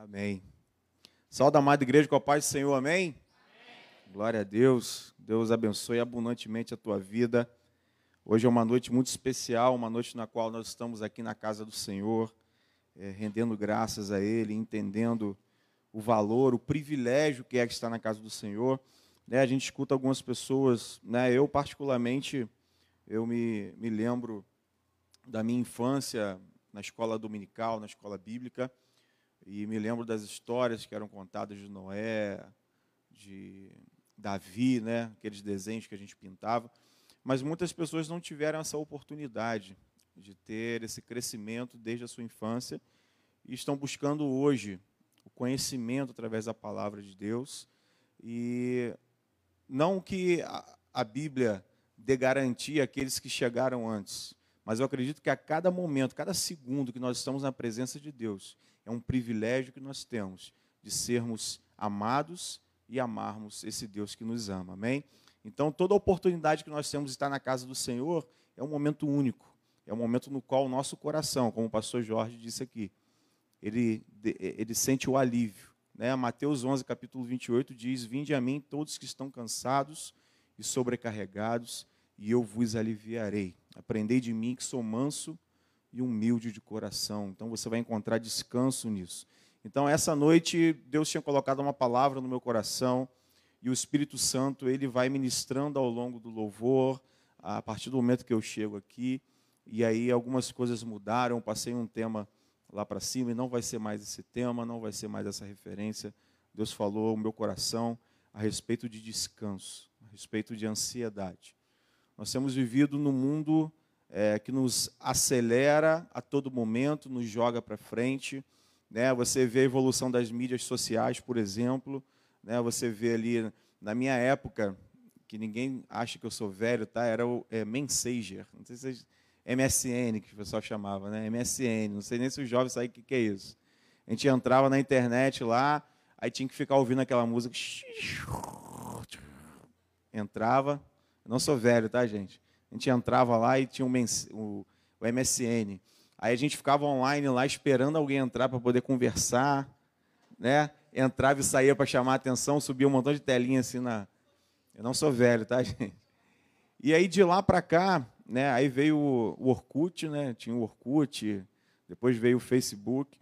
Amém. Salve amada igreja com a paz do Senhor, amém? amém? Glória a Deus. Deus abençoe abundantemente a tua vida. Hoje é uma noite muito especial, uma noite na qual nós estamos aqui na casa do Senhor, é, rendendo graças a Ele, entendendo o valor, o privilégio que é estar na casa do Senhor. Né, a gente escuta algumas pessoas, né, eu particularmente, eu me, me lembro da minha infância na escola dominical, na escola bíblica, e me lembro das histórias que eram contadas de Noé, de Davi, né? aqueles desenhos que a gente pintava. Mas muitas pessoas não tiveram essa oportunidade de ter esse crescimento desde a sua infância e estão buscando hoje o conhecimento através da palavra de Deus. E não que a Bíblia dê garantia àqueles que chegaram antes, mas eu acredito que a cada momento, cada segundo que nós estamos na presença de Deus, é um privilégio que nós temos de sermos amados e amarmos esse Deus que nos ama. Amém? Então, toda oportunidade que nós temos de estar na casa do Senhor é um momento único. É um momento no qual o nosso coração, como o pastor Jorge disse aqui, ele, ele sente o alívio. Né? Mateus 11, capítulo 28 diz: Vinde a mim todos que estão cansados e sobrecarregados, e eu vos aliviarei. Aprendei de mim que sou manso e humilde de coração. Então você vai encontrar descanso nisso. Então essa noite Deus tinha colocado uma palavra no meu coração e o Espírito Santo ele vai ministrando ao longo do louvor a partir do momento que eu chego aqui e aí algumas coisas mudaram. Passei um tema lá para cima e não vai ser mais esse tema, não vai ser mais essa referência. Deus falou ao meu coração a respeito de descanso, a respeito de ansiedade. Nós temos vivido num mundo é, que nos acelera a todo momento, nos joga para frente. Né? Você vê a evolução das mídias sociais, por exemplo. Né? Você vê ali, na minha época, que ninguém acha que eu sou velho, tá? era o é, Messenger. Não sei se vocês... MSN, que o pessoal chamava, né? MSN. Não sei nem se os jovens sabem o que, que é isso. A gente entrava na internet lá, aí tinha que ficar ouvindo aquela música. Entrava. não sou velho, tá, gente? A gente entrava lá e tinha o, o, MSN. Aí a gente ficava online lá esperando alguém entrar para poder conversar, né? Entrava e saía para chamar a atenção, subia um montão de telinha assim na. Eu não sou velho, tá, gente? E aí de lá para cá, né? Aí veio o Orkut, né? Tinha o Orkut, depois veio o Facebook,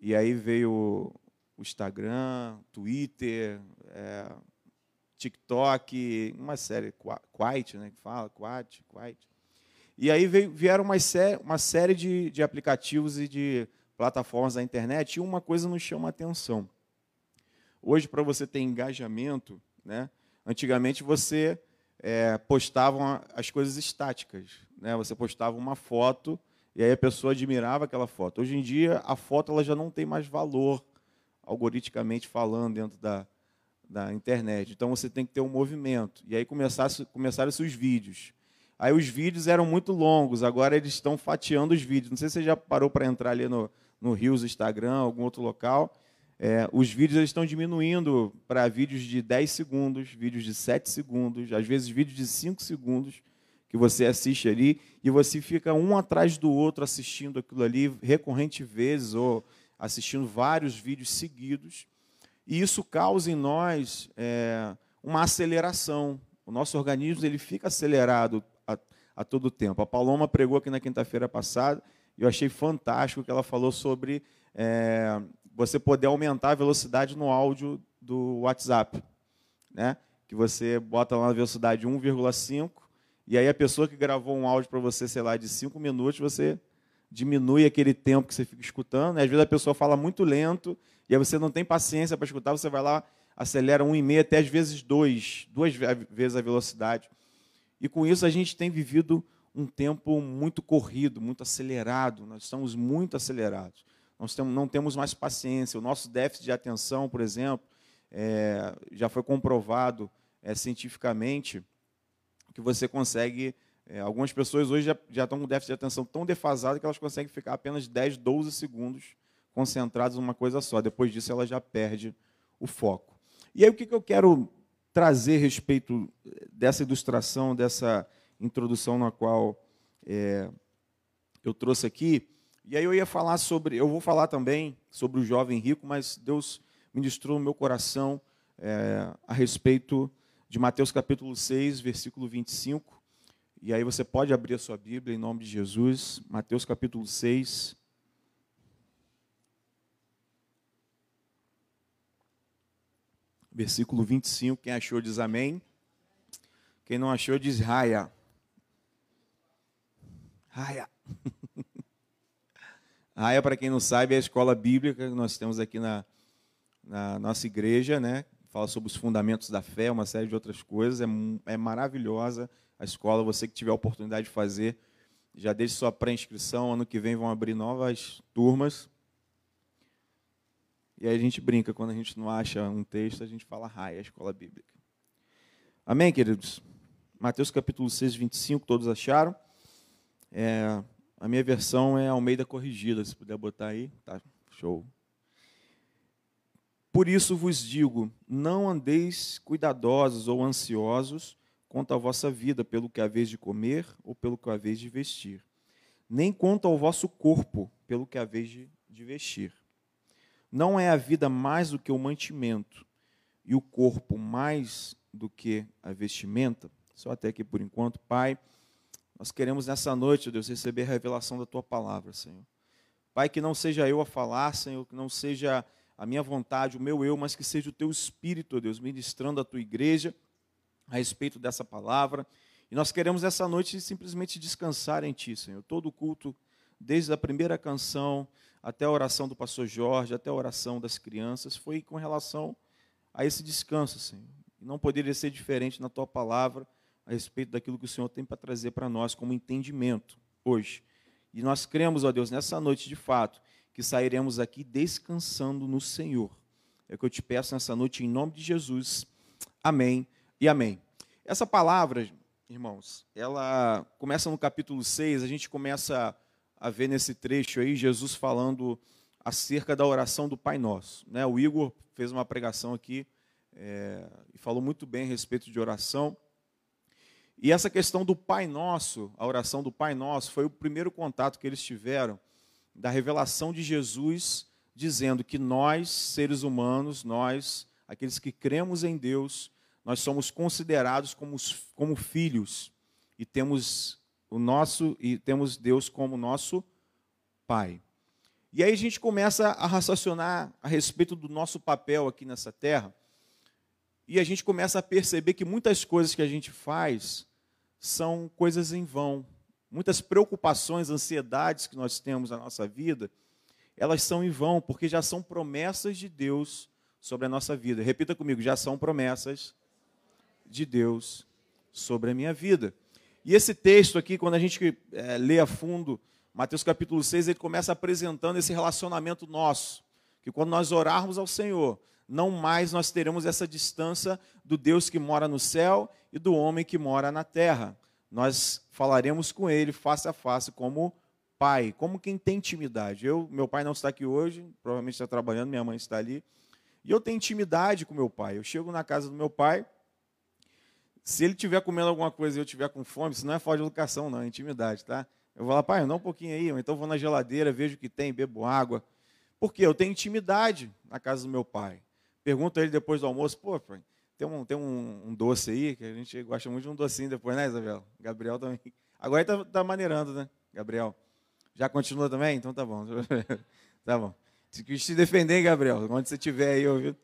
e aí veio o Instagram, Twitter, é, TikTok, uma série, Quite, né, que fala, Quite, Quite. E aí veio, vieram uma, sé uma série de, de aplicativos e de plataformas da internet, e uma coisa nos chama a atenção. Hoje, para você ter engajamento, né, antigamente você é, postava as coisas estáticas. Né, você postava uma foto e aí a pessoa admirava aquela foto. Hoje em dia, a foto ela já não tem mais valor, algoritmicamente falando, dentro da, da internet. Então você tem que ter um movimento. E aí começaram, começaram-se os vídeos. Aí os vídeos eram muito longos, agora eles estão fatiando os vídeos. Não sei se você já parou para entrar ali no, no Rios, Instagram, algum outro local. É, os vídeos estão diminuindo para vídeos de 10 segundos, vídeos de 7 segundos, às vezes vídeos de 5 segundos que você assiste ali e você fica um atrás do outro assistindo aquilo ali recorrente vezes ou assistindo vários vídeos seguidos. E isso causa em nós é, uma aceleração. O nosso organismo ele fica acelerado a, a todo tempo. A Paloma pregou aqui na quinta-feira passada e eu achei fantástico que ela falou sobre é, você poder aumentar a velocidade no áudio do WhatsApp. Né? Que você bota lá na velocidade 1,5 e aí a pessoa que gravou um áudio para você, sei lá, de 5 minutos, você diminui aquele tempo que você fica escutando. Né? Às vezes a pessoa fala muito lento e aí você não tem paciência para escutar, você vai lá, acelera um e meio até às vezes dois, duas vezes a velocidade. E com isso a gente tem vivido um tempo muito corrido, muito acelerado. Nós estamos muito acelerados. Nós não temos mais paciência. O nosso déficit de atenção, por exemplo, é, já foi comprovado é, cientificamente que você consegue. É, algumas pessoas hoje já, já estão com déficit de atenção tão defasado que elas conseguem ficar apenas 10, 12 segundos concentrados numa coisa só. Depois disso, ela já perde o foco. E aí, o que eu quero trazer a respeito dessa ilustração, dessa introdução na qual é, eu trouxe aqui, E aí eu ia falar sobre, eu vou falar também sobre o jovem rico, mas Deus ministrou no meu coração é, a respeito de Mateus capítulo 6, versículo 25. E aí você pode abrir a sua Bíblia em nome de Jesus, Mateus capítulo 6. Versículo 25, quem achou diz amém. Quem não achou diz raia. Raia. Raia, para quem não sabe, é a escola bíblica que nós temos aqui na, na nossa igreja, né? Fala sobre os fundamentos da fé, uma série de outras coisas. É, é maravilhosa a escola. Você que tiver a oportunidade de fazer, já deixe sua pré-inscrição. Ano que vem vão abrir novas turmas. E aí a gente brinca, quando a gente não acha um texto, a gente fala raia, a escola bíblica. Amém, queridos? Mateus capítulo 6, 25, todos acharam? É, a minha versão é Almeida Corrigida, se puder botar aí. Tá, show. Por isso vos digo: não andeis cuidadosos ou ansiosos quanto à vossa vida, pelo que haveis de comer ou pelo que haveis de vestir, nem quanto ao vosso corpo, pelo que haveis de, de vestir. Não é a vida mais do que o mantimento, e o corpo mais do que a vestimenta? Só até aqui por enquanto, Pai. Nós queremos nessa noite, Deus, receber a revelação da tua palavra, Senhor. Pai, que não seja eu a falar, Senhor, que não seja a minha vontade, o meu eu, mas que seja o teu espírito, Deus, ministrando a tua igreja a respeito dessa palavra. E nós queremos essa noite simplesmente descansar em ti, Senhor. Todo culto, desde a primeira canção até a oração do pastor Jorge, até a oração das crianças, foi com relação a esse descanso, Senhor. E não poderia ser diferente na tua palavra a respeito daquilo que o Senhor tem para trazer para nós como entendimento hoje. E nós cremos, ó Deus, nessa noite de fato, que sairemos aqui descansando no Senhor. É o que eu te peço nessa noite, em nome de Jesus. Amém e amém. Essa palavra, irmãos, ela começa no capítulo 6, a gente começa a ver nesse trecho aí Jesus falando acerca da oração do Pai Nosso. Né? O Igor fez uma pregação aqui é, e falou muito bem a respeito de oração. E essa questão do Pai Nosso, a oração do Pai Nosso, foi o primeiro contato que eles tiveram da revelação de Jesus, dizendo que nós, seres humanos, nós, aqueles que cremos em Deus, nós somos considerados como, como filhos e temos o nosso e temos Deus como nosso Pai. E aí a gente começa a raciocinar a respeito do nosso papel aqui nessa terra. E a gente começa a perceber que muitas coisas que a gente faz são coisas em vão. Muitas preocupações, ansiedades que nós temos na nossa vida, elas são em vão, porque já são promessas de Deus sobre a nossa vida. Repita comigo, já são promessas de Deus sobre a minha vida. E esse texto aqui, quando a gente é, lê a fundo, Mateus capítulo 6, ele começa apresentando esse relacionamento nosso. Que quando nós orarmos ao Senhor, não mais nós teremos essa distância do Deus que mora no céu e do homem que mora na terra. Nós falaremos com ele face a face como pai, como quem tem intimidade. Eu, meu pai não está aqui hoje, provavelmente está trabalhando, minha mãe está ali. E eu tenho intimidade com meu pai. Eu chego na casa do meu pai, se ele estiver comendo alguma coisa e eu estiver com fome, isso não é falta de educação, não, é intimidade, tá? Eu vou lá, pai, não um pouquinho aí, então vou na geladeira, vejo o que tem, bebo água. Porque eu tenho intimidade na casa do meu pai. Pergunto a ele depois do almoço, pô, pai, tem, um, tem um, um, doce aí, que a gente gosta muito de um docinho depois, né, Isabel? Gabriel também. Agora ele está tá maneirando, né, Gabriel? Já continua também? Então tá bom. tá bom. Se quis te defender, Gabriel, onde você estiver aí, ouvindo.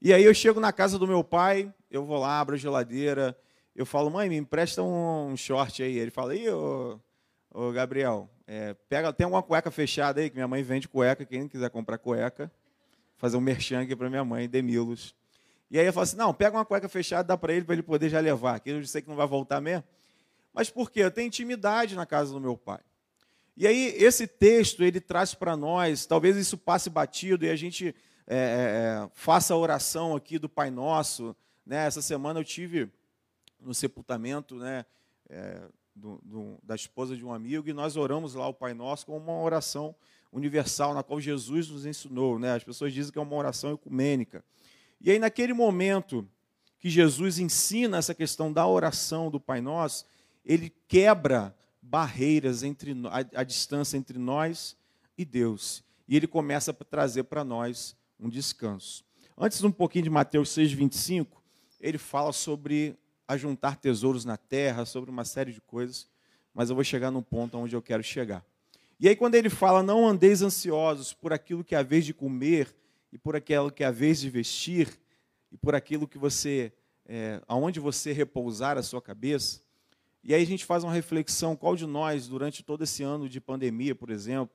E aí eu chego na casa do meu pai, eu vou lá, abro a geladeira, eu falo, mãe, me empresta um short aí. Ele fala, ih, ô, ô Gabriel, é, pega, tem alguma cueca fechada aí, que minha mãe vende cueca, quem quiser comprar cueca fazer um merchan aqui para minha mãe, Demilos. E aí eu falo assim, não, pega uma cueca fechada, dá para ele, para ele poder já levar, que eu sei que não vai voltar mesmo. Mas por quê? Eu tenho intimidade na casa do meu pai. E aí esse texto, ele traz para nós, talvez isso passe batido e a gente é, é, é, faça a oração aqui do Pai Nosso. Né? Essa semana eu tive no sepultamento né, é, do, do, da esposa de um amigo e nós oramos lá o Pai Nosso com uma oração universal na qual Jesus nos ensinou. Né? As pessoas dizem que é uma oração ecumênica. E aí, naquele momento que Jesus ensina essa questão da oração do Pai Nosso, ele quebra barreiras entre a, a distância entre nós, e Deus. E ele começa a trazer para nós um descanso. Antes, um pouquinho de Mateus 6, 25, ele fala sobre ajuntar tesouros na terra, sobre uma série de coisas, mas eu vou chegar no ponto onde eu quero chegar. E aí, quando ele fala, não andeis ansiosos por aquilo que a vez de comer, e por aquilo que a vez de vestir, e por aquilo que você, é, aonde você repousar a sua cabeça. E aí a gente faz uma reflexão, qual de nós, durante todo esse ano de pandemia, por exemplo,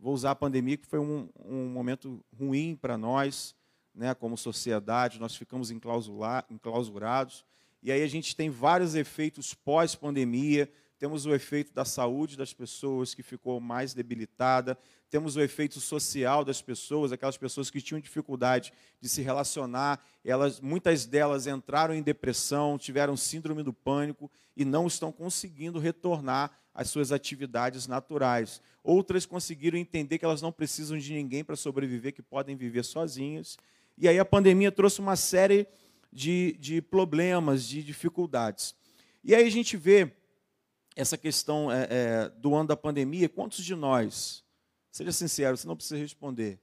vou usar a pandemia, que foi um, um momento ruim para nós, né, como sociedade, nós ficamos enclausurados, e aí a gente tem vários efeitos pós-pandemia, temos o efeito da saúde das pessoas que ficou mais debilitada, temos o efeito social das pessoas, aquelas pessoas que tinham dificuldade de se relacionar, elas, muitas delas entraram em depressão, tiveram síndrome do pânico e não estão conseguindo retornar às suas atividades naturais. Outras conseguiram entender que elas não precisam de ninguém para sobreviver, que podem viver sozinhas. E aí a pandemia trouxe uma série de, de problemas, de dificuldades. E aí a gente vê essa questão é, é, do ano da pandemia, quantos de nós, seja sincero, você não precisa responder,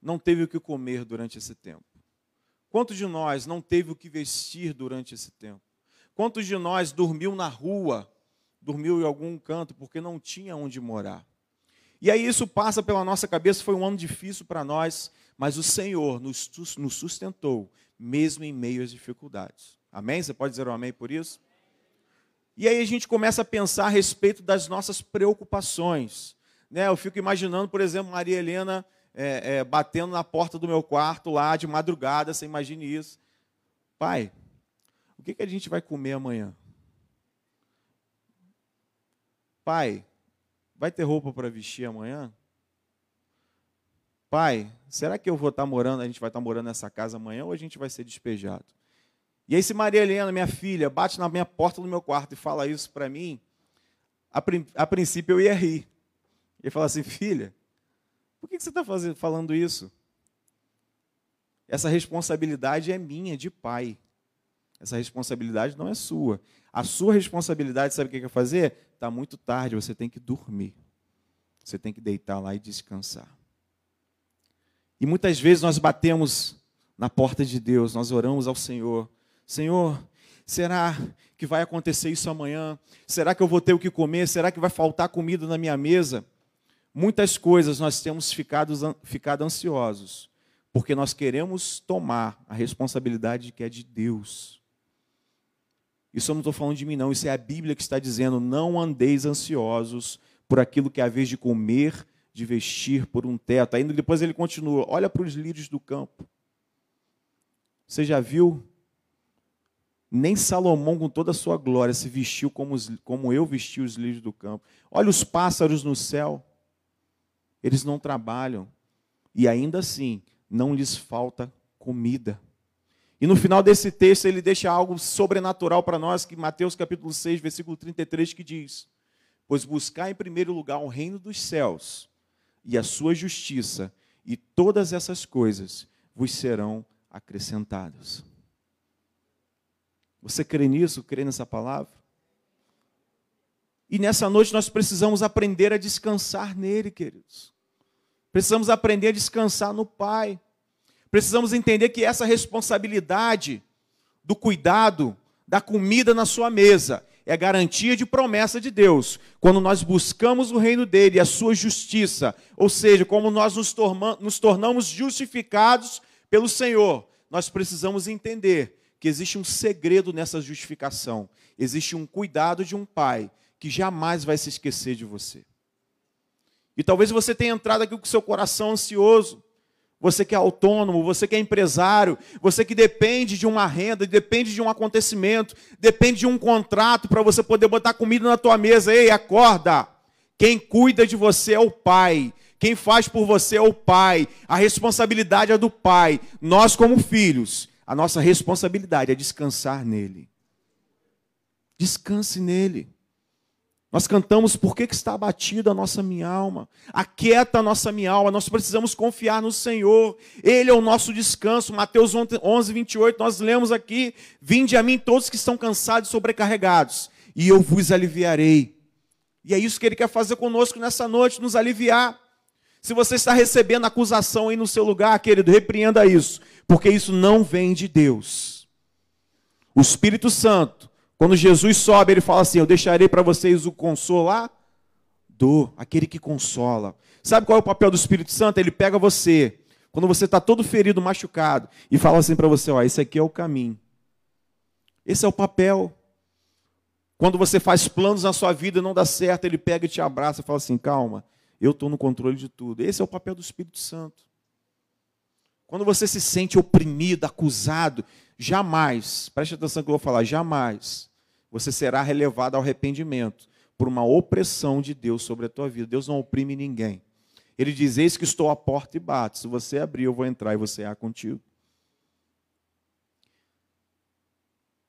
não teve o que comer durante esse tempo? Quantos de nós não teve o que vestir durante esse tempo? Quantos de nós dormiu na rua, dormiu em algum canto porque não tinha onde morar? E aí isso passa pela nossa cabeça, foi um ano difícil para nós, mas o Senhor nos, nos sustentou, mesmo em meio às dificuldades. Amém? Você pode dizer um amém por isso? E aí a gente começa a pensar a respeito das nossas preocupações. Né? Eu fico imaginando, por exemplo, Maria Helena é, é, batendo na porta do meu quarto lá de madrugada, você imagine isso. Pai, o que, que a gente vai comer amanhã? Pai, vai ter roupa para vestir amanhã? Pai, será que eu vou estar morando, a gente vai estar morando nessa casa amanhã ou a gente vai ser despejado? E aí, se Maria Helena, minha filha, bate na minha porta do meu quarto e fala isso para mim, a, a, princípio eu ia rir. E falar assim, filha, por que você está falando isso? Essa responsabilidade é minha, de pai. Essa responsabilidade não é sua. A sua responsabilidade, sabe o que é fazer? Está muito tarde, você tem que dormir. Você tem que deitar lá e descansar. E muitas vezes nós batemos na porta de Deus, nós oramos ao Senhor, Senhor, será que vai acontecer isso amanhã? Será que eu vou ter o que comer? Será que vai faltar comida na minha mesa? Muitas coisas nós temos ficado, ficado ansiosos, porque nós queremos tomar a responsabilidade que é de Deus. Isso eu não estou falando de mim, não. Isso é a Bíblia que está dizendo: não andeis ansiosos por aquilo que é a vez de comer, de vestir, por um teto. Ainda depois ele continua: olha para os lírios do campo. Você já viu nem Salomão, com toda a sua glória, se vestiu como, os, como eu vesti os lírios do campo. Olha os pássaros no céu. Eles não trabalham. E ainda assim, não lhes falta comida. E no final desse texto, ele deixa algo sobrenatural para nós, que Mateus capítulo 6, versículo 33, que diz: Pois buscar em primeiro lugar o reino dos céus e a sua justiça, e todas essas coisas vos serão acrescentadas. Você crê nisso? Crê nessa palavra? E nessa noite nós precisamos aprender a descansar nele, queridos. Precisamos aprender a descansar no Pai. Precisamos entender que essa responsabilidade do cuidado da comida na sua mesa é garantia de promessa de Deus. Quando nós buscamos o reino dele e a sua justiça, ou seja, como nós nos, nos tornamos justificados pelo Senhor, nós precisamos entender que existe um segredo nessa justificação. Existe um cuidado de um pai que jamais vai se esquecer de você. E talvez você tenha entrado aqui com seu coração ansioso. Você que é autônomo, você que é empresário, você que depende de uma renda, depende de um acontecimento, depende de um contrato para você poder botar comida na tua mesa. Ei, acorda! Quem cuida de você é o Pai. Quem faz por você é o Pai. A responsabilidade é do Pai. Nós, como filhos, a nossa responsabilidade é descansar nele. Descanse nele. Nós cantamos por que, está abatida a nossa minha alma. Aquieta a nossa minha alma. Nós precisamos confiar no Senhor. Ele é o nosso descanso. Mateus 11, 28, nós lemos aqui: Vinde a mim todos que estão cansados e sobrecarregados, e eu vos aliviarei. E é isso que ele quer fazer conosco nessa noite, nos aliviar. Se você está recebendo acusação aí no seu lugar, querido, repreenda isso, porque isso não vem de Deus. O Espírito Santo, quando Jesus sobe, ele fala assim: Eu deixarei para vocês o consolador, aquele que consola. Sabe qual é o papel do Espírito Santo? Ele pega você, quando você está todo ferido, machucado, e fala assim para você: Ó, esse aqui é o caminho. Esse é o papel. Quando você faz planos na sua vida e não dá certo, ele pega e te abraça e fala assim: calma, eu estou no controle de tudo. Esse é o papel do Espírito Santo. Quando você se sente oprimido, acusado, jamais, preste atenção que eu vou falar, jamais você será relevado ao arrependimento por uma opressão de Deus sobre a tua vida. Deus não oprime ninguém. Ele diz: Eis que estou à porta e bato. Se você abrir, eu vou entrar e você há contigo.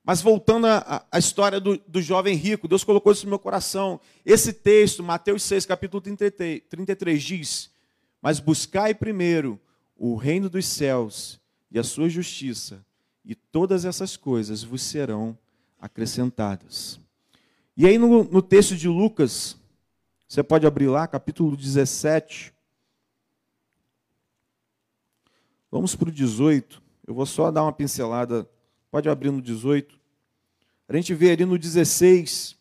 Mas voltando à, história do, do, jovem rico, Deus colocou isso no meu coração. Esse texto, Mateus 6, capítulo 33, 33, diz: Mas buscai primeiro o reino dos céus e a sua justiça, e todas essas coisas vos serão acrescentadas. E aí no, no texto de Lucas, você pode abrir lá, capítulo 17. Vamos para o 18. Eu vou só dar uma pincelada. Pode abrir no 18. A gente vê ali no 16,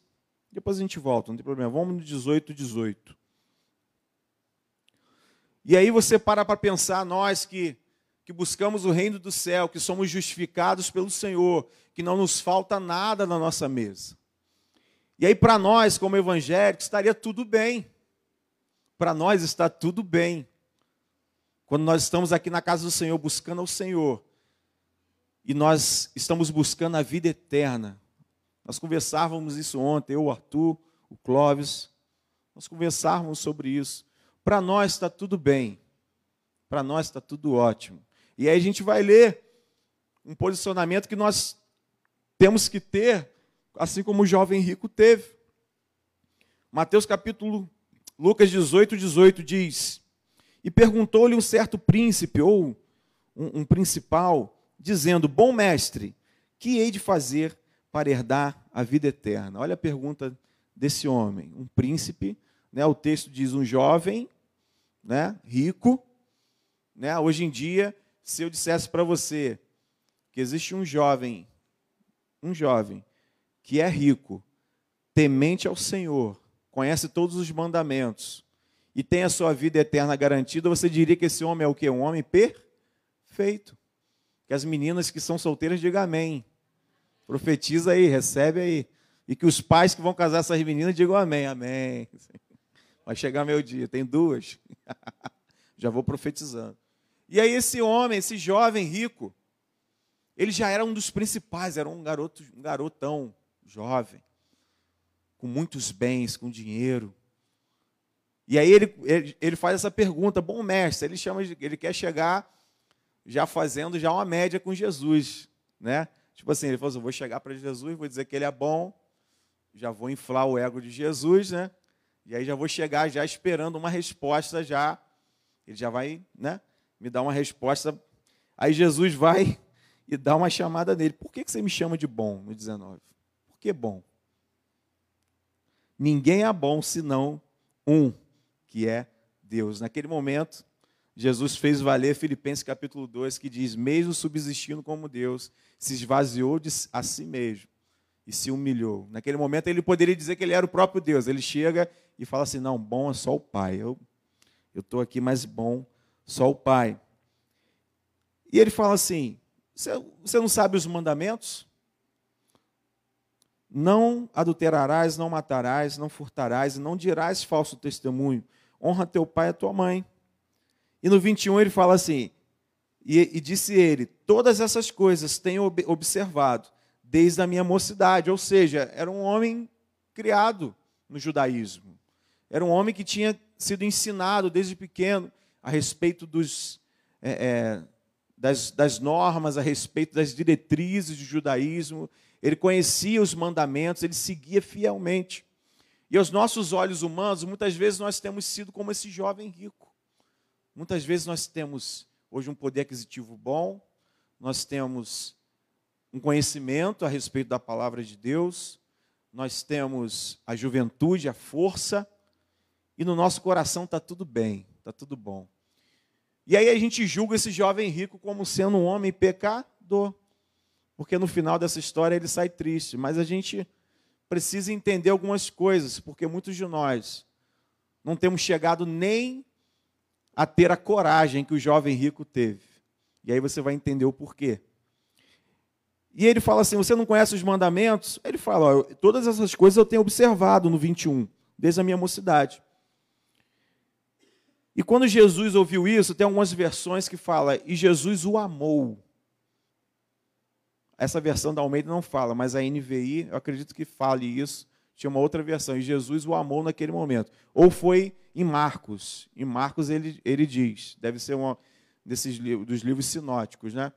depois a gente volta, não tem problema. Vamos no 18, 18. E aí você para para pensar, nós que, que buscamos o reino do céu, que somos justificados pelo Senhor, que não nos falta nada na nossa mesa. E aí, para nós, como evangélicos, estaria tudo bem. Para nós está tudo bem. Quando nós estamos aqui na casa do Senhor, buscando ao Senhor, e nós estamos buscando a vida eterna, nós conversávamos isso ontem, eu, o Arthur, o Clóvis. Nós conversávamos sobre isso. Para nós está tudo bem. Para nós está tudo ótimo. E aí a gente vai ler um posicionamento que nós temos que ter, assim como o jovem rico teve. Mateus capítulo, Lucas 18, 18 diz: E perguntou-lhe um certo príncipe, ou um, um principal, dizendo: Bom mestre, que hei de fazer para herdar a vida eterna? Olha a pergunta desse homem, um príncipe, né? O texto diz um jovem, né, rico, né? Hoje em dia, se eu dissesse para você que existe um jovem, um jovem que é rico, temente ao Senhor, conhece todos os mandamentos e tem a sua vida eterna garantida, você diria que esse homem é o quê? Um homem perfeito. Que as meninas que são solteiras digam amém. Profetiza aí, recebe aí. E que os pais que vão casar essas meninas digam amém, amém. Vai chegar meu dia, tem duas. já vou profetizando. E aí esse homem, esse jovem rico, ele já era um dos principais, era um garoto, um garotão jovem, com muitos bens, com dinheiro. E aí ele, ele, ele faz essa pergunta, bom mestre, ele chama, ele quer chegar já fazendo já uma média com Jesus, né? Tipo assim, ele falou assim: vou chegar para Jesus, vou dizer que ele é bom, já vou inflar o ego de Jesus, né? E aí já vou chegar já esperando uma resposta já. Ele já vai, né? Me dar uma resposta. Aí Jesus vai e dá uma chamada nele. Por que você me chama de bom no 19? Por que bom? Ninguém é bom senão um, que é Deus. Naquele momento, Jesus fez valer Filipenses capítulo 2, que diz: Mesmo subsistindo como Deus, se esvaziou de a si mesmo e se humilhou. Naquele momento ele poderia dizer que ele era o próprio Deus. Ele chega e fala assim: Não, bom é só o Pai. Eu estou aqui, mas bom só o Pai. E ele fala assim: Você não sabe os mandamentos? Não adulterarás, não matarás, não furtarás, não dirás falso testemunho. Honra teu pai e tua mãe. E no 21 ele fala assim: e, e disse ele: Todas essas coisas tenho observado desde a minha mocidade. Ou seja, era um homem criado no judaísmo. Era um homem que tinha sido ensinado desde pequeno a respeito dos, é, é, das, das normas, a respeito das diretrizes do judaísmo. Ele conhecia os mandamentos, ele seguia fielmente. E aos nossos olhos humanos, muitas vezes nós temos sido como esse jovem rico. Muitas vezes nós temos hoje um poder aquisitivo bom, nós temos um conhecimento a respeito da palavra de Deus, nós temos a juventude, a força, e no nosso coração está tudo bem, tá tudo bom. E aí a gente julga esse jovem rico como sendo um homem pecador. Porque no final dessa história ele sai triste. Mas a gente precisa entender algumas coisas, porque muitos de nós não temos chegado nem a ter a coragem que o jovem rico teve. E aí você vai entender o porquê. E ele fala assim: Você não conhece os mandamentos? Ele fala: Todas essas coisas eu tenho observado no 21, desde a minha mocidade. E quando Jesus ouviu isso, tem algumas versões que fala, e Jesus o amou. Essa versão da Almeida não fala, mas a NVI, eu acredito que fale isso. Tinha uma outra versão, e Jesus o amou naquele momento. Ou foi em Marcos. Em Marcos ele, ele diz, deve ser um desses dos livros sinóticos, né?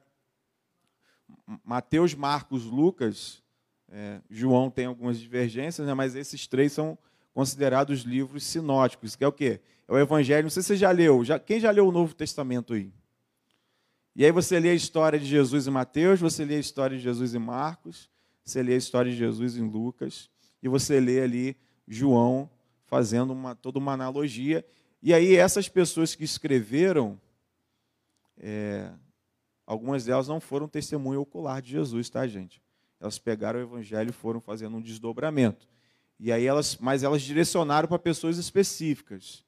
Mateus, Marcos, Lucas, é, João tem algumas divergências, né? mas esses três são considerados livros sinóticos, que é o quê? É o Evangelho. Não sei se você já leu. Já, quem já leu o Novo Testamento aí? E aí você lê a história de Jesus em Mateus, você lê a história de Jesus em Marcos, você lê a história de Jesus em Lucas, e você lê ali João fazendo uma, toda uma analogia. E aí essas pessoas que escreveram, é, algumas delas não foram testemunho ocular de Jesus, tá, gente? Elas pegaram o evangelho e foram fazendo um desdobramento. E aí elas, mas elas direcionaram para pessoas específicas,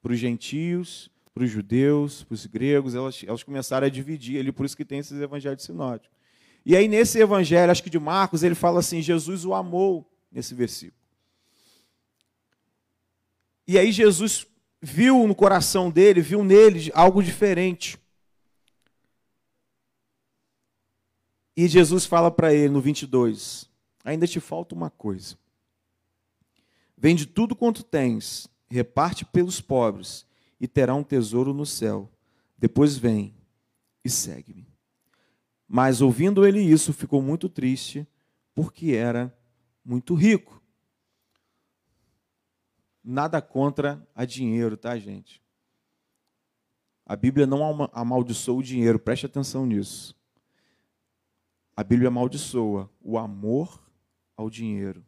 para os gentios, para os judeus, para os gregos, elas, elas começaram a dividir ali, por isso que tem esses evangelhos sinóticos. E aí nesse evangelho, acho que de Marcos, ele fala assim: Jesus o amou nesse versículo. E aí Jesus viu no coração dele, viu nele algo diferente. E Jesus fala para ele no 22: Ainda te falta uma coisa. Vende tudo quanto tens, reparte pelos pobres, e terá um tesouro no céu. Depois vem e segue-me. Mas ouvindo ele isso, ficou muito triste, porque era muito rico. Nada contra a dinheiro, tá, gente? A Bíblia não amaldiçoa o dinheiro, preste atenção nisso. A Bíblia amaldiçoa o amor ao dinheiro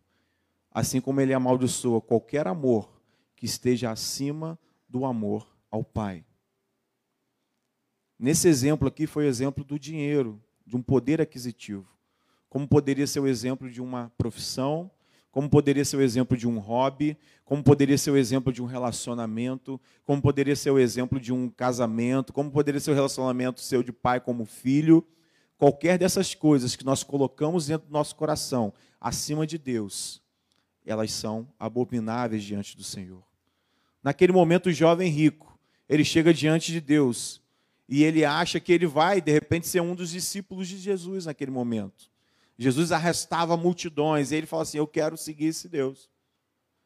assim como ele amaldiçoa qualquer amor que esteja acima do amor ao Pai. Nesse exemplo aqui foi o exemplo do dinheiro, de um poder aquisitivo. Como poderia ser o exemplo de uma profissão, como poderia ser o exemplo de um hobby, como poderia ser o exemplo de um relacionamento, como poderia ser o exemplo de um casamento, como poderia ser o relacionamento seu de pai como filho. Qualquer dessas coisas que nós colocamos dentro do nosso coração acima de Deus, elas são abomináveis diante do Senhor. Naquele momento, o jovem rico, ele chega diante de Deus e ele acha que ele vai, de repente, ser um dos discípulos de Jesus naquele momento. Jesus arrestava multidões e ele fala assim: Eu quero seguir esse Deus,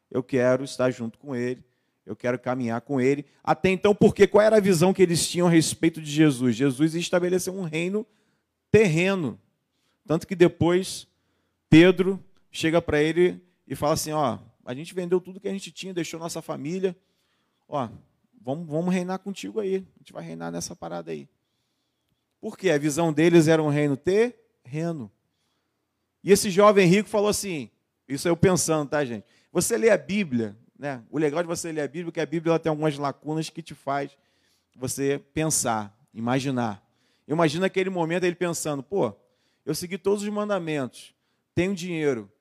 eu quero estar junto com ele, eu quero caminhar com ele. Até então, porque qual era a visão que eles tinham a respeito de Jesus? Jesus estabeleceu um reino terreno. Tanto que depois Pedro chega para ele e fala assim: ó, a gente vendeu tudo que a gente tinha, deixou nossa família, ó, vamos, vamos reinar contigo aí, a gente vai reinar nessa parada aí. Porque a visão deles era um reino terreno. E esse jovem rico falou assim: isso eu pensando, tá, gente? Você lê a Bíblia, né? O legal de você ler a Bíblia é que a Bíblia tem algumas lacunas que te faz você pensar, imaginar. Imagina aquele momento ele pensando: pô, eu segui todos os mandamentos, tenho dinheiro,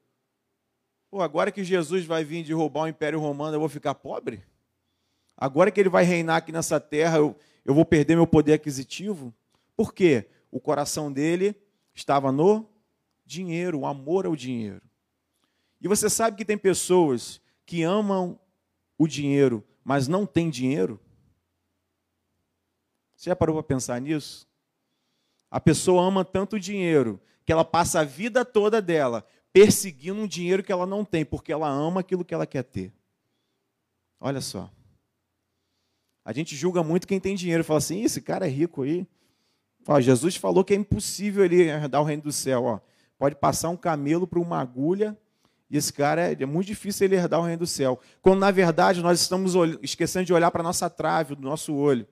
Pô, agora que Jesus vai vir de roubar o Império Romano, eu vou ficar pobre? Agora que ele vai reinar aqui nessa terra, eu, eu vou perder meu poder aquisitivo? Por quê? O coração dele estava no dinheiro, o amor ao dinheiro. E você sabe que tem pessoas que amam o dinheiro, mas não têm dinheiro? Você já parou para pensar nisso? A pessoa ama tanto o dinheiro que ela passa a vida toda dela perseguindo um dinheiro que ela não tem, porque ela ama aquilo que ela quer ter. Olha só. A gente julga muito quem tem dinheiro, fala assim: esse cara é rico aí. Ó, Jesus falou que é impossível ele herdar o reino do céu. Ó. Pode passar um camelo para uma agulha, e esse cara é, é, muito difícil ele herdar o reino do céu. Quando na verdade nós estamos esquecendo de olhar para a nossa trave, do nosso olho.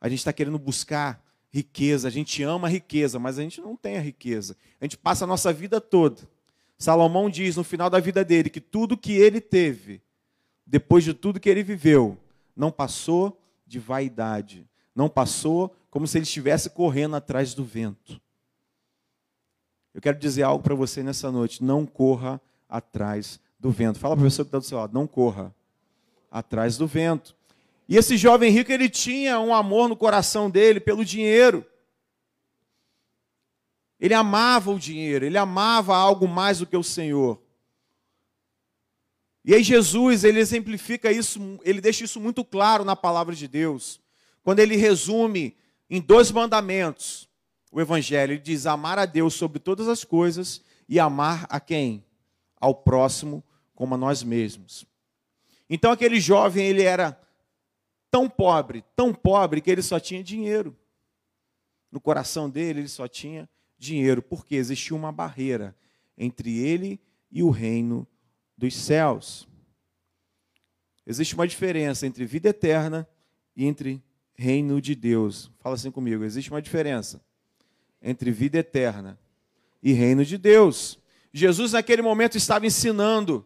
A gente está querendo buscar riqueza, a gente ama a riqueza, mas a gente não tem a riqueza. A gente passa a nossa vida toda. Salomão diz no final da vida dele que tudo que ele teve, depois de tudo que ele viveu, não passou de vaidade, não passou como se ele estivesse correndo atrás do vento. Eu quero dizer algo para você nessa noite: não corra atrás do vento. Fala para a pessoa que está do seu lado: não corra atrás do vento. E esse jovem rico, ele tinha um amor no coração dele pelo dinheiro. Ele amava o dinheiro, ele amava algo mais do que o Senhor. E aí Jesus, ele exemplifica isso, ele deixa isso muito claro na palavra de Deus. Quando ele resume em dois mandamentos o evangelho, ele diz: amar a Deus sobre todas as coisas e amar a quem? Ao próximo como a nós mesmos. Então aquele jovem, ele era tão pobre, tão pobre que ele só tinha dinheiro. No coração dele, ele só tinha dinheiro, porque existia uma barreira entre ele e o reino dos céus. Existe uma diferença entre vida eterna e entre reino de Deus. Fala assim comigo: existe uma diferença entre vida eterna e reino de Deus. Jesus, naquele momento, estava ensinando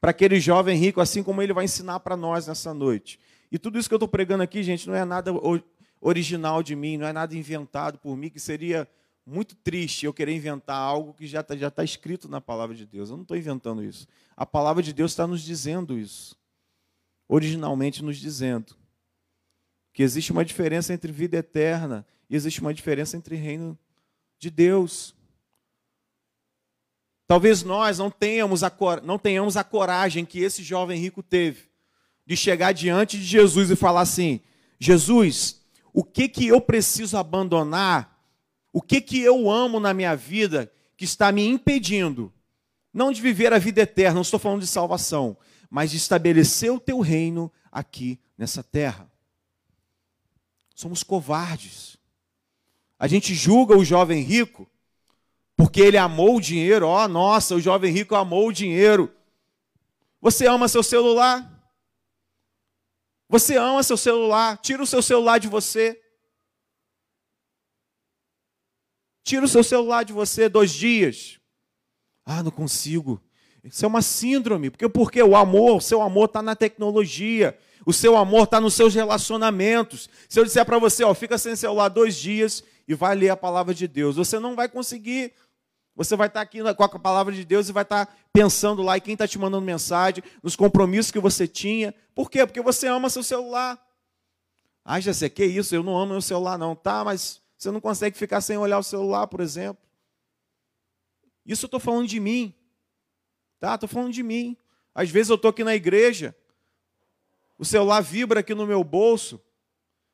para aquele jovem rico, assim como ele vai ensinar para nós nessa noite. E tudo isso que eu estou pregando aqui, gente, não é nada original de mim, não é nada inventado por mim, que seria muito triste eu querer inventar algo que já está já tá escrito na palavra de Deus. Eu não estou inventando isso. A palavra de Deus está nos dizendo isso. Originalmente nos dizendo que existe uma diferença entre vida eterna e existe uma diferença entre reino de Deus. Talvez nós não tenhamos a, não tenhamos a coragem que esse jovem rico teve de chegar diante de Jesus e falar assim: Jesus, o que que eu preciso abandonar? O que que eu amo na minha vida que está me impedindo não de viver a vida eterna, não estou falando de salvação, mas de estabelecer o teu reino aqui nessa terra. Somos covardes. A gente julga o jovem rico porque ele amou o dinheiro. Ó, oh, nossa, o jovem rico amou o dinheiro. Você ama seu celular? Você ama seu celular, tira o seu celular de você. Tira o seu celular de você dois dias. Ah, não consigo. Isso é uma síndrome, porque, porque o amor, o seu amor está na tecnologia, o seu amor está nos seus relacionamentos. Se eu disser para você, ó, fica sem celular dois dias e vai ler a palavra de Deus, você não vai conseguir você vai estar aqui com a palavra de Deus e vai estar pensando lá em quem está te mandando mensagem, nos compromissos que você tinha. Por quê? Porque você ama seu celular. Ah, sei, que isso? Eu não amo meu celular, não. Tá, mas você não consegue ficar sem olhar o celular, por exemplo. Isso eu estou falando de mim. Tá? Estou falando de mim. Às vezes eu estou aqui na igreja, o celular vibra aqui no meu bolso.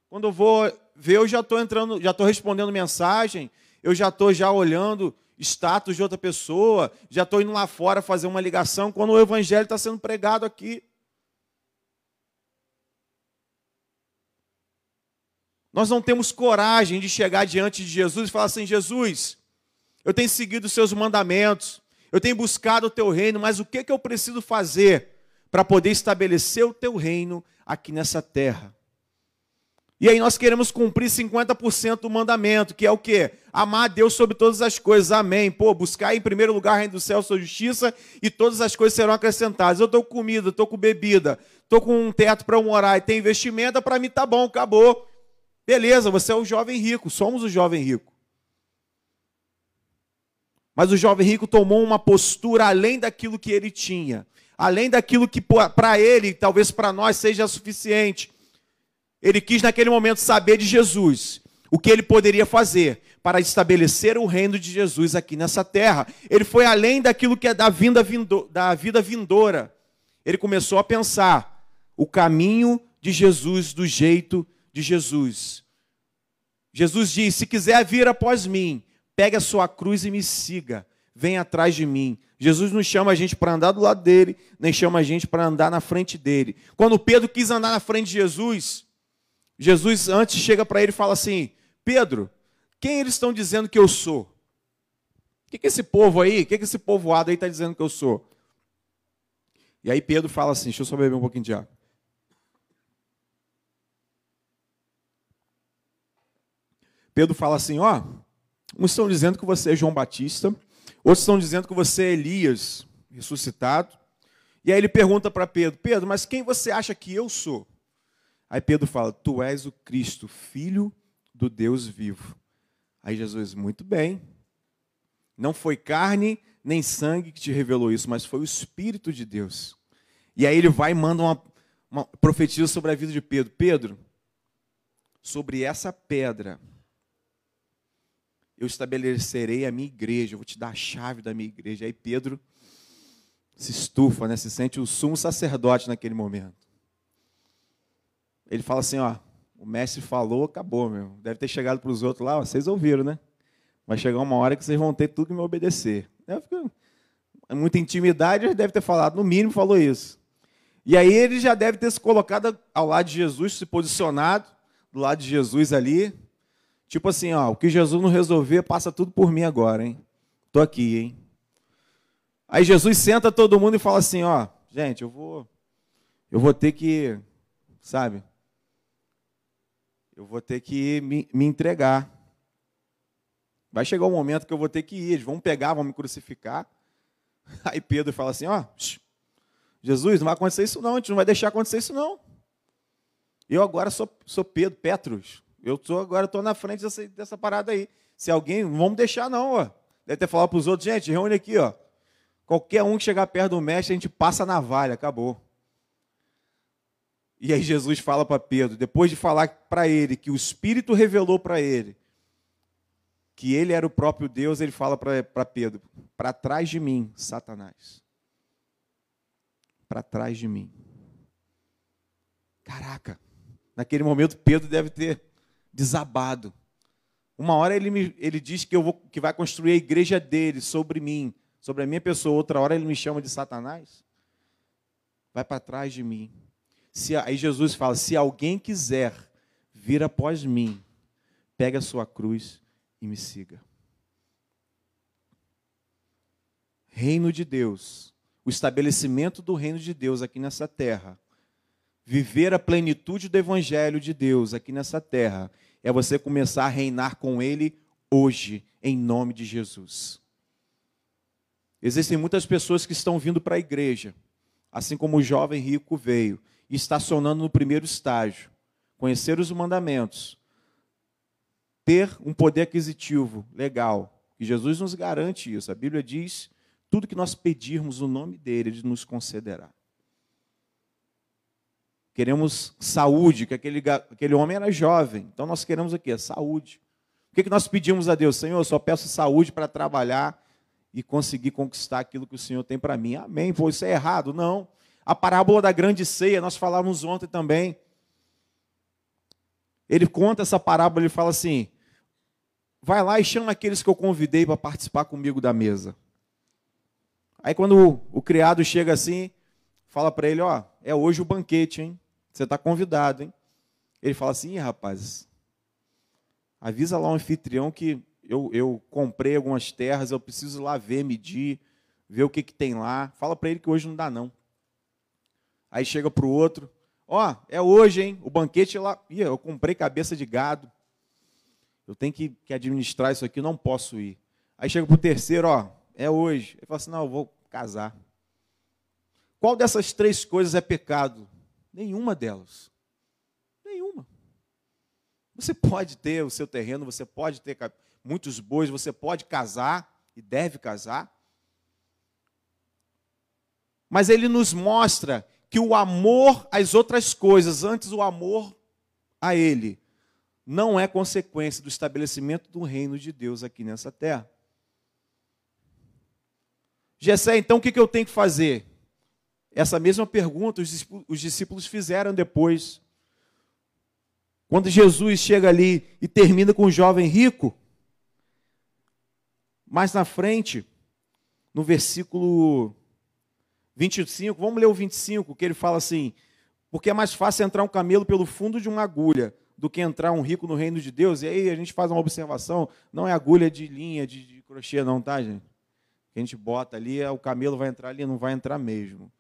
Quando eu vou ver, eu já estou entrando, já estou respondendo mensagem, eu já estou já olhando status de outra pessoa, já estou indo lá fora fazer uma ligação quando o evangelho está sendo pregado aqui. Nós não temos coragem de chegar diante de Jesus e falar assim: Jesus, eu tenho seguido os seus mandamentos, eu tenho buscado o teu reino, mas o que, que eu preciso fazer para poder estabelecer o teu reino aqui nessa terra? E aí nós queremos cumprir 50% do mandamento, que é o quê? Amar a Deus sobre todas as coisas. Amém. Pô, buscar em primeiro lugar o reino do céu, sua justiça, e todas as coisas serão acrescentadas. Eu estou com comida, estou com bebida, estou com um teto para morar e tem investimento, para mim tá bom, acabou. Beleza, você é o jovem rico, somos o jovem rico. Mas o jovem rico tomou uma postura além daquilo que ele tinha, além daquilo que para ele, talvez para nós, seja suficiente. Ele quis naquele momento saber de Jesus, o que ele poderia fazer para estabelecer o reino de Jesus aqui nessa terra. Ele foi além daquilo que é da, vinda, da vida vindoura. Ele começou a pensar o caminho de Jesus, do jeito de Jesus. Jesus disse: Se quiser vir após mim, pegue a sua cruz e me siga. Venha atrás de mim. Jesus não chama a gente para andar do lado dele, nem chama a gente para andar na frente dele. Quando Pedro quis andar na frente de Jesus, Jesus antes chega para ele e fala assim: Pedro, quem eles estão dizendo que eu sou? O que, que esse povo aí, o que, que esse povoado aí está dizendo que eu sou? E aí Pedro fala assim: deixa eu só beber um pouquinho de água. Pedro fala assim: ó, uns estão dizendo que você é João Batista, outros estão dizendo que você é Elias ressuscitado. E aí ele pergunta para Pedro: Pedro, mas quem você acha que eu sou? Aí Pedro fala: Tu és o Cristo, filho do Deus vivo. Aí Jesus, muito bem. Não foi carne nem sangue que te revelou isso, mas foi o Espírito de Deus. E aí ele vai e manda uma, uma sobre a vida de Pedro. Pedro, sobre essa pedra, eu estabelecerei a minha igreja, eu vou te dar a chave da minha igreja. Aí Pedro se estufa, né? se sente o sumo sacerdote naquele momento. Ele fala assim: ó, o mestre falou, acabou, meu. Deve ter chegado para os outros lá, ó, vocês ouviram, né? Vai chegar uma hora que vocês vão ter tudo que me obedecer. Fico, é muita intimidade, ele deve ter falado, no mínimo falou isso. E aí ele já deve ter se colocado ao lado de Jesus, se posicionado do lado de Jesus ali. Tipo assim, ó, o que Jesus não resolver, passa tudo por mim agora, hein? Tô aqui, hein? Aí Jesus senta todo mundo e fala assim, ó, gente, eu vou eu vou ter que, sabe? Eu vou ter que me, me entregar. Vai chegar um momento que eu vou ter que ir, eles vão pegar, vão me crucificar. Aí Pedro fala assim, ó, Jesus, não vai acontecer isso não, a gente não vai deixar acontecer isso não. Eu agora sou, sou Pedro, Petrus. Eu tô, agora estou na frente dessa, dessa parada aí. Se alguém, não vamos deixar não, ó. Deve ter falado para os outros, gente, reúne aqui, ó. Qualquer um que chegar perto do mestre, a gente passa a navalha, acabou. E aí Jesus fala para Pedro, depois de falar para ele que o Espírito revelou para ele que ele era o próprio Deus, ele fala para Pedro: para trás de mim, Satanás. Para trás de mim. Caraca, naquele momento Pedro deve ter desabado. Uma hora ele, me, ele diz que, eu vou, que vai construir a igreja dele sobre mim, sobre a minha pessoa. Outra hora ele me chama de Satanás. Vai para trás de mim. Se, aí Jesus fala: se alguém quiser vir após mim, pega a sua cruz e me siga. Reino de Deus, o estabelecimento do reino de Deus aqui nessa terra, viver a plenitude do evangelho de Deus aqui nessa terra, é você começar a reinar com Ele hoje, em nome de Jesus. Existem muitas pessoas que estão vindo para a igreja, assim como o jovem rico veio, estacionando no primeiro estágio, conhecer os mandamentos, ter um poder aquisitivo legal. E Jesus nos garante isso. A Bíblia diz: tudo que nós pedirmos no nome dele, ele nos concederá. Queremos saúde, que aquele, aquele homem era jovem. Então nós queremos o quê? Saúde. O que, que nós pedimos a Deus? Senhor, eu só peço saúde para trabalhar e conseguir conquistar aquilo que o Senhor tem para mim. Amém. Pô, isso é errado? Não. A parábola da grande ceia, nós falávamos ontem também. Ele conta essa parábola, ele fala assim: vai lá e chama aqueles que eu convidei para participar comigo da mesa. Aí quando o, o criado chega assim, fala para ele, ó, é hoje o banquete, hein? Você está convidado, hein? Ele fala assim, rapaz, avisa lá o anfitrião que eu, eu comprei algumas terras, eu preciso lá ver, medir, ver o que, que tem lá. Fala para ele que hoje não dá não. Aí chega para o outro, ó, é hoje, hein? O banquete lá, Ih, eu comprei cabeça de gado. Eu tenho que, que administrar isso aqui, não posso ir. Aí chega para o terceiro, ó, é hoje. Ele fala assim, não, eu vou casar. Qual dessas três coisas é pecado? Nenhuma delas. Nenhuma. Você pode ter o seu terreno, você pode ter muitos bois, você pode casar e deve casar. Mas ele nos mostra que o amor às outras coisas, antes o amor a ele, não é consequência do estabelecimento do reino de Deus aqui nessa terra. Gessé, então o que eu tenho que fazer? Essa mesma pergunta os discípulos fizeram depois. Quando Jesus chega ali e termina com o jovem rico, mais na frente, no versículo 25, vamos ler o 25, que ele fala assim: Porque é mais fácil entrar um camelo pelo fundo de uma agulha do que entrar um rico no reino de Deus. E aí a gente faz uma observação: não é agulha de linha, de, de crochê, não, tá, gente? Que a gente bota ali, é, o camelo vai entrar ali, não vai entrar mesmo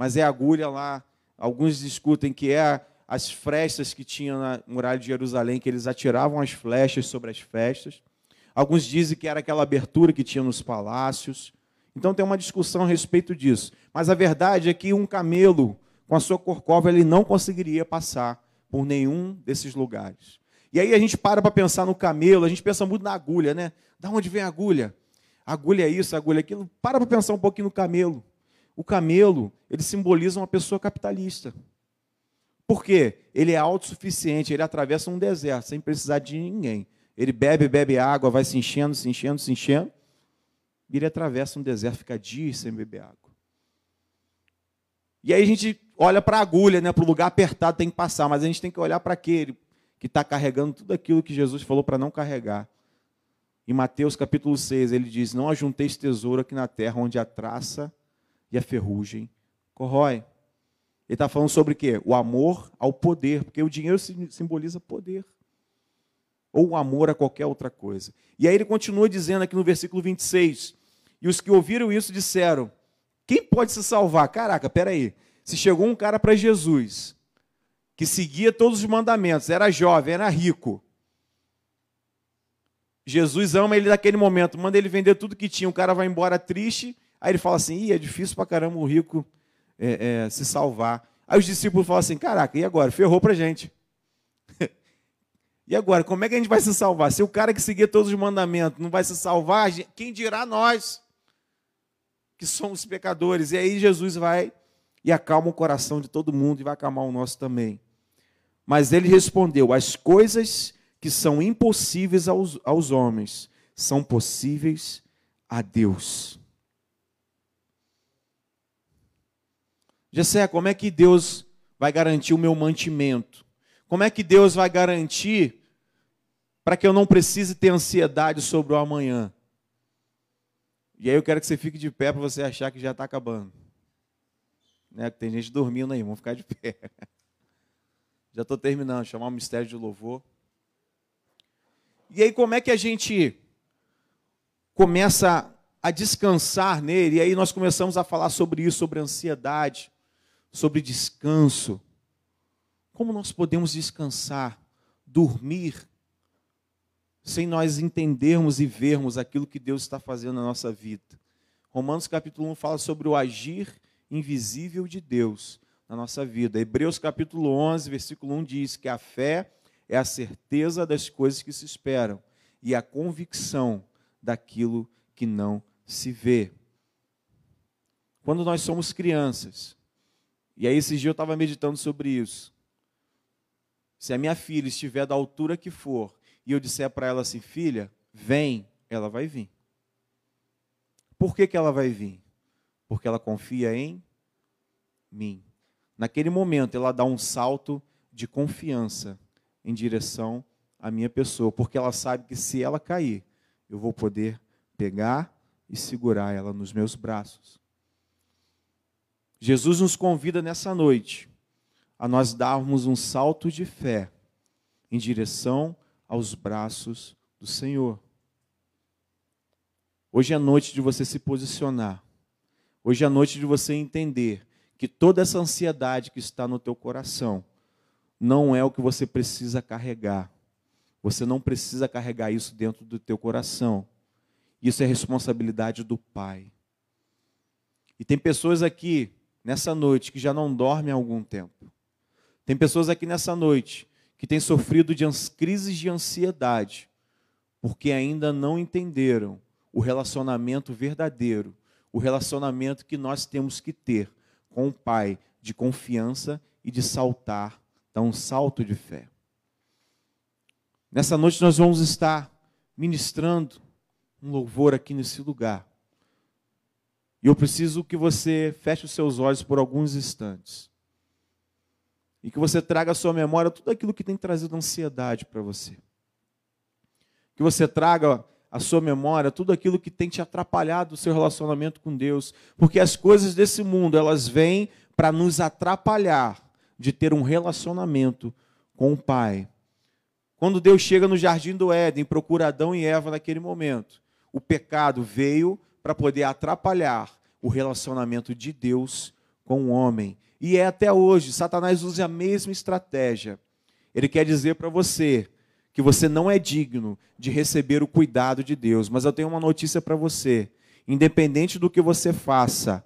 mas é agulha lá. Alguns discutem que é as frestas que tinham na muralha de Jerusalém, que eles atiravam as flechas sobre as festas. Alguns dizem que era aquela abertura que tinha nos palácios. Então tem uma discussão a respeito disso. Mas a verdade é que um camelo com a sua corcova ele não conseguiria passar por nenhum desses lugares. E aí a gente para para pensar no camelo, a gente pensa muito na agulha, né? Da onde vem a agulha? Agulha é isso, agulha é aquilo. Para para pensar um pouquinho no camelo. O camelo, ele simboliza uma pessoa capitalista. Por quê? Ele é autossuficiente, ele atravessa um deserto sem precisar de ninguém. Ele bebe, bebe água, vai se enchendo, se enchendo, se enchendo. E ele atravessa um deserto, fica dias sem beber água. E aí a gente olha para a agulha, né, para o lugar apertado tem que passar, mas a gente tem que olhar para aquele que está carregando tudo aquilo que Jesus falou para não carregar. Em Mateus capítulo 6, ele diz: Não ajunteis tesouro aqui na terra, onde a traça e a ferrugem corrói. Ele está falando sobre o quê? O amor ao poder, porque o dinheiro simboliza poder. Ou o amor a qualquer outra coisa. E aí ele continua dizendo aqui no versículo 26: E os que ouviram isso disseram: Quem pode se salvar? Caraca, peraí. Se chegou um cara para Jesus, que seguia todos os mandamentos, era jovem, era rico. Jesus ama ele naquele momento, manda ele vender tudo que tinha, o cara vai embora triste, aí ele fala assim, Ih, é difícil para caramba o rico é, é, se salvar. Aí os discípulos falam assim, caraca, e agora? Ferrou para gente. e agora, como é que a gente vai se salvar? Se o cara que seguia todos os mandamentos não vai se salvar, quem dirá nós, que somos pecadores? E aí Jesus vai e acalma o coração de todo mundo e vai acalmar o nosso também. Mas ele respondeu: As coisas que são impossíveis aos, aos homens são possíveis a Deus. Jessé, como é que Deus vai garantir o meu mantimento? Como é que Deus vai garantir para que eu não precise ter ansiedade sobre o amanhã? E aí eu quero que você fique de pé para você achar que já está acabando. Né? Tem gente dormindo aí, vamos ficar de pé. Já estou terminando, chamar o mistério de louvor. E aí, como é que a gente começa a descansar nele? E aí nós começamos a falar sobre isso, sobre ansiedade, sobre descanso. Como nós podemos descansar, dormir, sem nós entendermos e vermos aquilo que Deus está fazendo na nossa vida? Romanos capítulo 1 fala sobre o agir invisível de Deus na nossa vida. Hebreus capítulo 11, versículo 1 diz que a fé é a certeza das coisas que se esperam e a convicção daquilo que não se vê. Quando nós somos crianças, e aí esses dias eu estava meditando sobre isso. Se a minha filha estiver da altura que for, e eu disser para ela assim, filha, vem, ela vai vir. Por que, que ela vai vir? porque ela confia em mim. Naquele momento, ela dá um salto de confiança em direção à minha pessoa, porque ela sabe que se ela cair, eu vou poder pegar e segurar ela nos meus braços. Jesus nos convida nessa noite a nós darmos um salto de fé em direção aos braços do Senhor. Hoje é noite de você se posicionar Hoje é noite de você entender que toda essa ansiedade que está no teu coração não é o que você precisa carregar. Você não precisa carregar isso dentro do teu coração. Isso é responsabilidade do Pai. E tem pessoas aqui nessa noite que já não dormem há algum tempo. Tem pessoas aqui nessa noite que têm sofrido de crises de ansiedade porque ainda não entenderam o relacionamento verdadeiro o relacionamento que nós temos que ter com o Pai de confiança e de saltar, dar um salto de fé. Nessa noite nós vamos estar ministrando um louvor aqui nesse lugar. E eu preciso que você feche os seus olhos por alguns instantes. E que você traga à sua memória tudo aquilo que tem trazido ansiedade para você. Que você traga a sua memória tudo aquilo que tem te atrapalhado o seu relacionamento com Deus, porque as coisas desse mundo, elas vêm para nos atrapalhar de ter um relacionamento com o Pai. Quando Deus chega no jardim do Éden, procura Adão e Eva naquele momento, o pecado veio para poder atrapalhar o relacionamento de Deus com o homem. E é até hoje, Satanás usa a mesma estratégia. Ele quer dizer para você que você não é digno de receber o cuidado de Deus. Mas eu tenho uma notícia para você: independente do que você faça,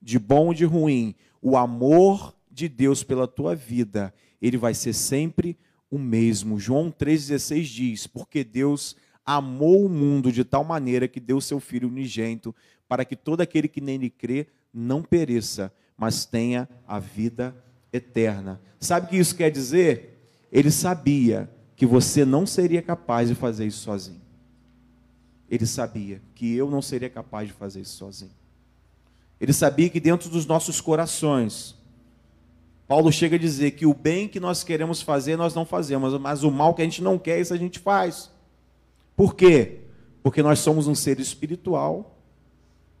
de bom ou de ruim, o amor de Deus pela tua vida, ele vai ser sempre o mesmo. João 3,16 diz: Porque Deus amou o mundo de tal maneira que deu seu Filho unigênito, para que todo aquele que nele crê não pereça, mas tenha a vida eterna. Sabe o que isso quer dizer? Ele sabia que você não seria capaz de fazer isso sozinho. Ele sabia que eu não seria capaz de fazer isso sozinho. Ele sabia que dentro dos nossos corações, Paulo chega a dizer que o bem que nós queremos fazer, nós não fazemos, mas o mal que a gente não quer, isso a gente faz. Por quê? Porque nós somos um ser espiritual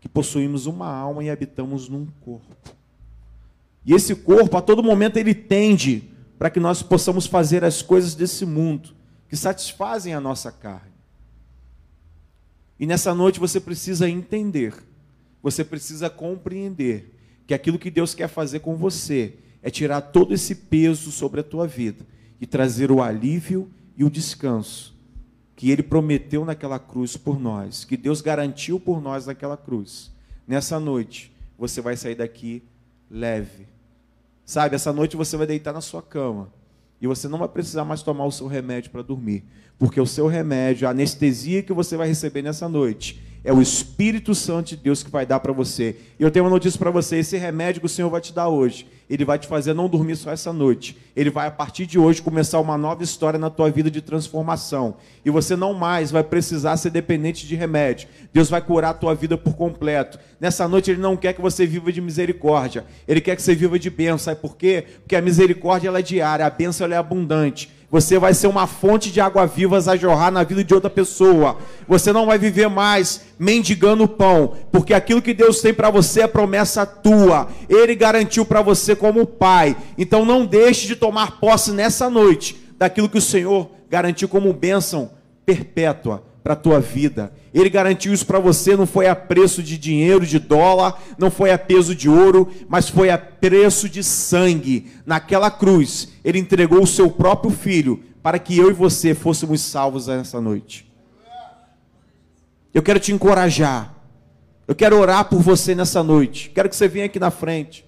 que possuímos uma alma e habitamos num corpo. E esse corpo, a todo momento, ele tende para que nós possamos fazer as coisas desse mundo que satisfazem a nossa carne. E nessa noite você precisa entender, você precisa compreender que aquilo que Deus quer fazer com você é tirar todo esse peso sobre a tua vida e trazer o alívio e o descanso que ele prometeu naquela cruz por nós, que Deus garantiu por nós naquela cruz. Nessa noite, você vai sair daqui leve. Sabe, essa noite você vai deitar na sua cama e você não vai precisar mais tomar o seu remédio para dormir, porque o seu remédio, a anestesia que você vai receber nessa noite, é o Espírito Santo de Deus que vai dar para você. E eu tenho uma notícia para você: esse remédio que o Senhor vai te dar hoje, ele vai te fazer não dormir só essa noite. Ele vai, a partir de hoje, começar uma nova história na tua vida de transformação. E você não mais vai precisar ser dependente de remédio. Deus vai curar a tua vida por completo. Nessa noite, Ele não quer que você viva de misericórdia. Ele quer que você viva de bênção. Sabe por quê? Porque a misericórdia ela é diária, a bênção ela é abundante. Você vai ser uma fonte de água vivas a jorrar na vida de outra pessoa. Você não vai viver mais mendigando pão, porque aquilo que Deus tem para você é promessa tua. Ele garantiu para você como pai. Então não deixe de tomar posse nessa noite daquilo que o Senhor garantiu como bênção perpétua para a tua vida. Ele garantiu isso para você, não foi a preço de dinheiro, de dólar, não foi a peso de ouro, mas foi a preço de sangue. Naquela cruz, ele entregou o seu próprio filho para que eu e você fôssemos salvos nessa noite. Eu quero te encorajar. Eu quero orar por você nessa noite. Quero que você venha aqui na frente.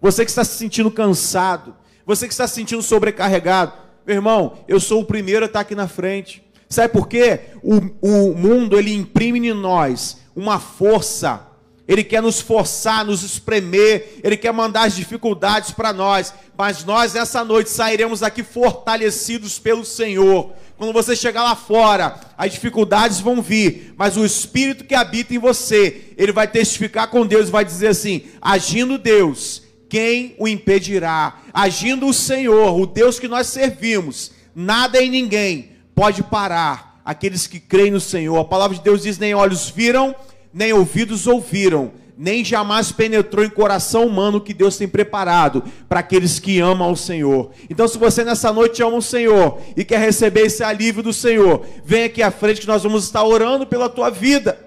Você que está se sentindo cansado, você que está se sentindo sobrecarregado, meu irmão, eu sou o primeiro a estar aqui na frente. Sabe por quê? O, o mundo ele imprime em nós uma força. Ele quer nos forçar, nos espremer, ele quer mandar as dificuldades para nós, mas nós nessa noite sairemos daqui fortalecidos pelo Senhor. Quando você chegar lá fora, as dificuldades vão vir, mas o Espírito que habita em você, ele vai testificar com Deus, vai dizer assim: agindo Deus, quem o impedirá? Agindo o Senhor, o Deus que nós servimos, nada e ninguém pode parar aqueles que creem no Senhor. A palavra de Deus diz: nem olhos viram, nem ouvidos ouviram, nem jamais penetrou em coração humano o que Deus tem preparado para aqueles que amam ao Senhor. Então, se você nessa noite ama o Senhor e quer receber esse alívio do Senhor, vem aqui à frente que nós vamos estar orando pela tua vida.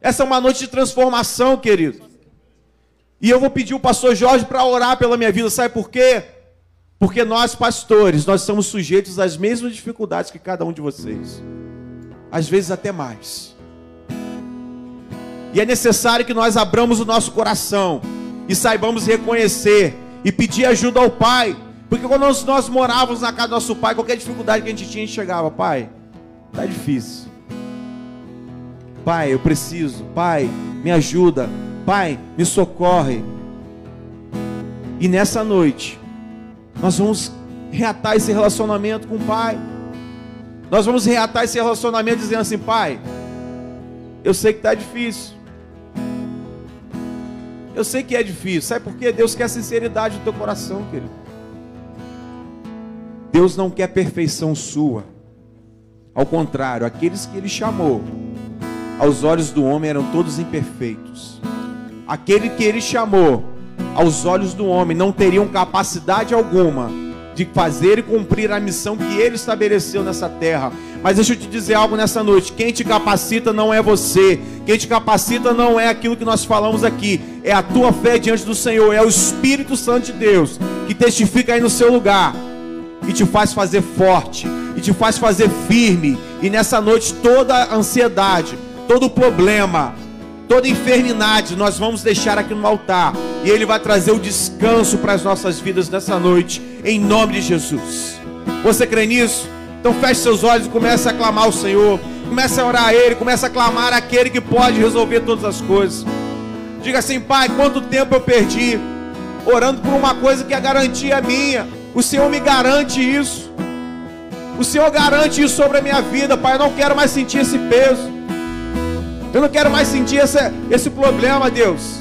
Essa é uma noite de transformação, querido. E eu vou pedir o pastor Jorge para orar pela minha vida, sabe por quê? Porque nós, pastores, nós estamos sujeitos às mesmas dificuldades que cada um de vocês. Às vezes até mais. E é necessário que nós abramos o nosso coração e saibamos reconhecer e pedir ajuda ao Pai. Porque quando nós, nós morávamos na casa do nosso pai, qualquer dificuldade que a gente tinha, a gente chegava, pai, tá difícil. Pai, eu preciso. Pai, me ajuda. Pai, me socorre. E nessa noite, nós vamos reatar esse relacionamento com o Pai. Nós vamos reatar esse relacionamento dizendo assim: Pai, eu sei que está difícil. Eu sei que é difícil. Sabe por quê? Deus quer sinceridade do teu coração, querido. Deus não quer perfeição sua. Ao contrário, aqueles que Ele chamou, aos olhos do homem eram todos imperfeitos. Aquele que Ele chamou, aos olhos do homem, não teriam capacidade alguma de fazer e cumprir a missão que ele estabeleceu nessa terra. Mas deixa eu te dizer algo nessa noite: quem te capacita não é você, quem te capacita não é aquilo que nós falamos aqui, é a tua fé diante do Senhor, é o Espírito Santo de Deus que testifica aí no seu lugar e te faz fazer forte, e te faz fazer firme, e nessa noite toda a ansiedade, todo o problema, toda enfermidade nós vamos deixar aqui no altar. E Ele vai trazer o descanso para as nossas vidas nessa noite, em nome de Jesus. Você crê nisso? Então feche seus olhos e comece a clamar o Senhor. Comece a orar a Ele, comece a clamar aquele que pode resolver todas as coisas. Diga assim, Pai, quanto tempo eu perdi orando por uma coisa que a garantia é minha. O Senhor me garante isso. O Senhor garante isso sobre a minha vida, Pai. Eu não quero mais sentir esse peso. Eu não quero mais sentir esse, esse problema, Deus.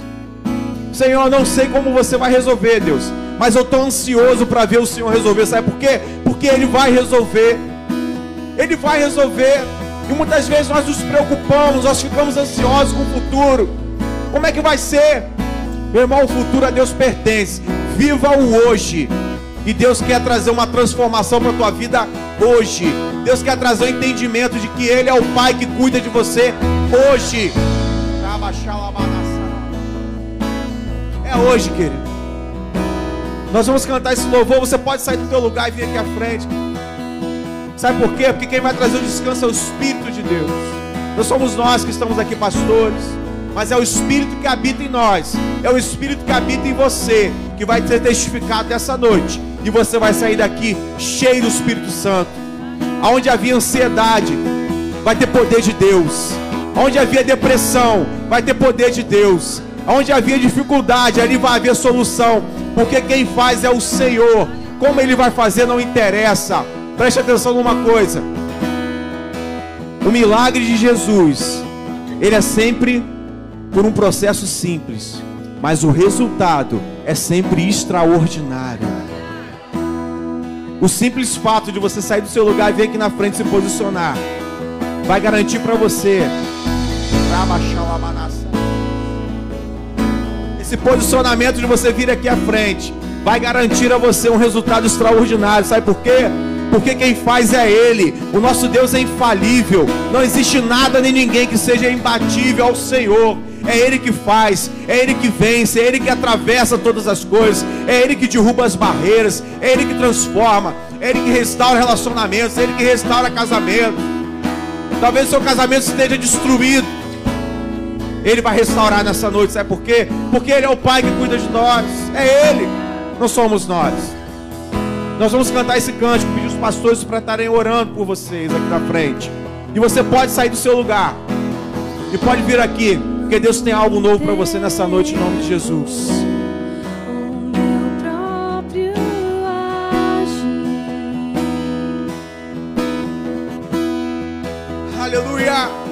Senhor, eu não sei como você vai resolver, Deus. Mas eu estou ansioso para ver o Senhor resolver. Sabe por quê? Porque Ele vai resolver. Ele vai resolver. E muitas vezes nós nos preocupamos, nós ficamos ansiosos com o futuro. Como é que vai ser? Meu irmão, o futuro a Deus pertence. Viva o hoje. E Deus quer trazer uma transformação para a tua vida hoje. Deus quer trazer o entendimento de que Ele é o Pai que cuida de você hoje. É hoje, querido. Nós vamos cantar esse louvor. Você pode sair do teu lugar e vir aqui à frente. Sabe por quê? Porque quem vai trazer o descanso é o Espírito de Deus. Não somos nós que estamos aqui, pastores, mas é o Espírito que habita em nós, é o Espírito que habita em você, que vai ser testificado essa noite. E você vai sair daqui cheio do Espírito Santo. Aonde havia ansiedade, vai ter poder de Deus. Onde havia depressão, vai ter poder de Deus. Onde havia dificuldade, ali vai haver solução. Porque quem faz é o Senhor. Como ele vai fazer não interessa. Preste atenção numa coisa. O milagre de Jesus, ele é sempre por um processo simples, mas o resultado é sempre extraordinário. O simples fato de você sair do seu lugar e vir aqui na frente se posicionar vai garantir para você esse posicionamento de você vir aqui à frente vai garantir a você um resultado extraordinário. Sabe por quê? porque quem faz é Ele. O nosso Deus é infalível. Não existe nada nem ninguém que seja imbatível ao Senhor. É Ele que faz, é Ele que vence, é Ele que atravessa todas as coisas, é Ele que derruba as barreiras, é Ele que transforma, é Ele que restaura relacionamentos, é Ele que restaura casamento. Talvez seu casamento esteja destruído. Ele vai restaurar nessa noite, sabe por quê? Porque Ele é o Pai que cuida de nós, é Ele, não somos nós. Nós vamos cantar esse cântico, pedir os pastores para estarem orando por vocês aqui na frente. E você pode sair do seu lugar. E pode vir aqui, porque Deus tem algo novo para você nessa noite em nome de Jesus. Aleluia.